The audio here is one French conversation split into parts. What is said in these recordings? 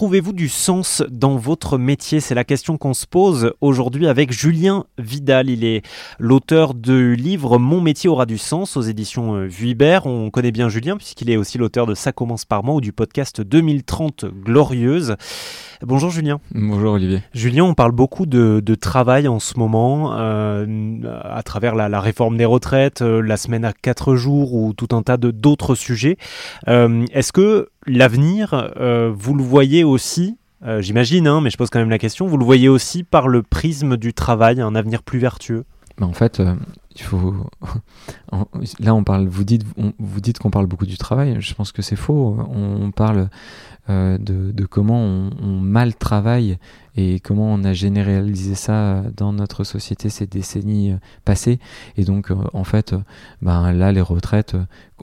trouvez-vous du sens dans votre métier? C'est la question qu'on se pose aujourd'hui avec Julien Vidal. Il est l'auteur du livre Mon métier aura du sens aux éditions euh, Vuibert. On connaît bien Julien puisqu'il est aussi l'auteur de Ça commence par moi ou du podcast 2030 Glorieuse. Bonjour Julien. Bonjour Olivier. Julien, on parle beaucoup de, travail en ce moment euh, à travers la, réforme des retraites, euh, la semaine à 4 jours ou tout un tas d'autres sujets. Est-ce que l'avenir, vous le voyez aussi euh, j'imagine, hein, mais je pose quand même la question. Vous le voyez aussi par le prisme du travail, un avenir plus vertueux? Ben, En fait, euh, il faut. Là, on parle. Vous dites, vous dites qu'on parle beaucoup du travail. Je pense que c'est faux. On parle euh, de, comment on, mal travaille et comment on a généralisé ça dans notre société ces décennies passées. Et donc, en fait, ben là, les retraites,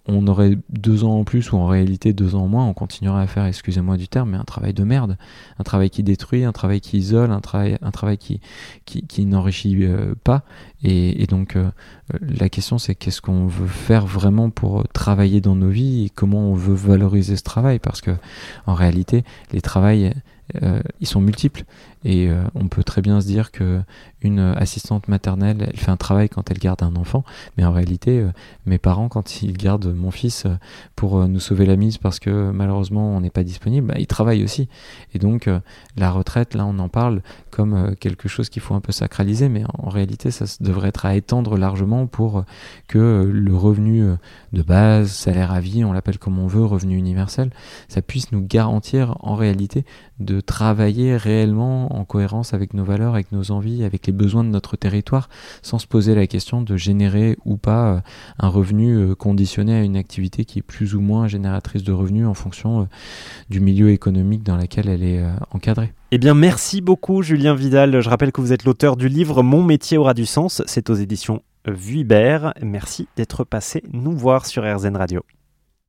on aurait deux ans en plus ou en réalité deux ans en moins, on continuerait à faire, excusez-moi du terme, mais un travail de merde, un travail qui détruit, un travail qui isole, un travail, un travail qui, qui, n'enrichit euh, pas. Et, donc euh, la question c'est qu'est-ce qu'on veut faire vraiment pour travailler dans nos vies et comment on veut valoriser ce travail? Parce que en réalité les travails euh, ils sont multiples et euh, on peut très bien se dire que une assistante maternelle, elle fait un travail quand elle garde un enfant, mais en réalité, euh, mes parents, quand ils gardent mon fils pour nous sauver la mise parce que malheureusement on n'est pas disponible, bah, ils travaillent aussi. Et donc la retraite, là, on en parle comme quelque chose qu'il faut un peu sacraliser, mais en réalité, ça devrait être à étendre largement pour que le revenu de base, salaire à vie, on l'appelle comme on veut, revenu universel, ça puisse nous garantir en réalité de travailler réellement en cohérence avec nos valeurs, avec nos envies, avec les besoins de notre territoire, sans se poser la question de générer ou pas euh, un revenu euh, conditionné à une activité qui est plus ou moins génératrice de revenus en fonction euh, du milieu économique dans lequel elle est encadrée. Eh bien, merci beaucoup, Julien Vidal. Je rappelle que vous êtes l'auteur du livre Mon métier aura du sens. C'est aux éditions Vuibert. Merci d'être passé nous voir sur RZN Radio.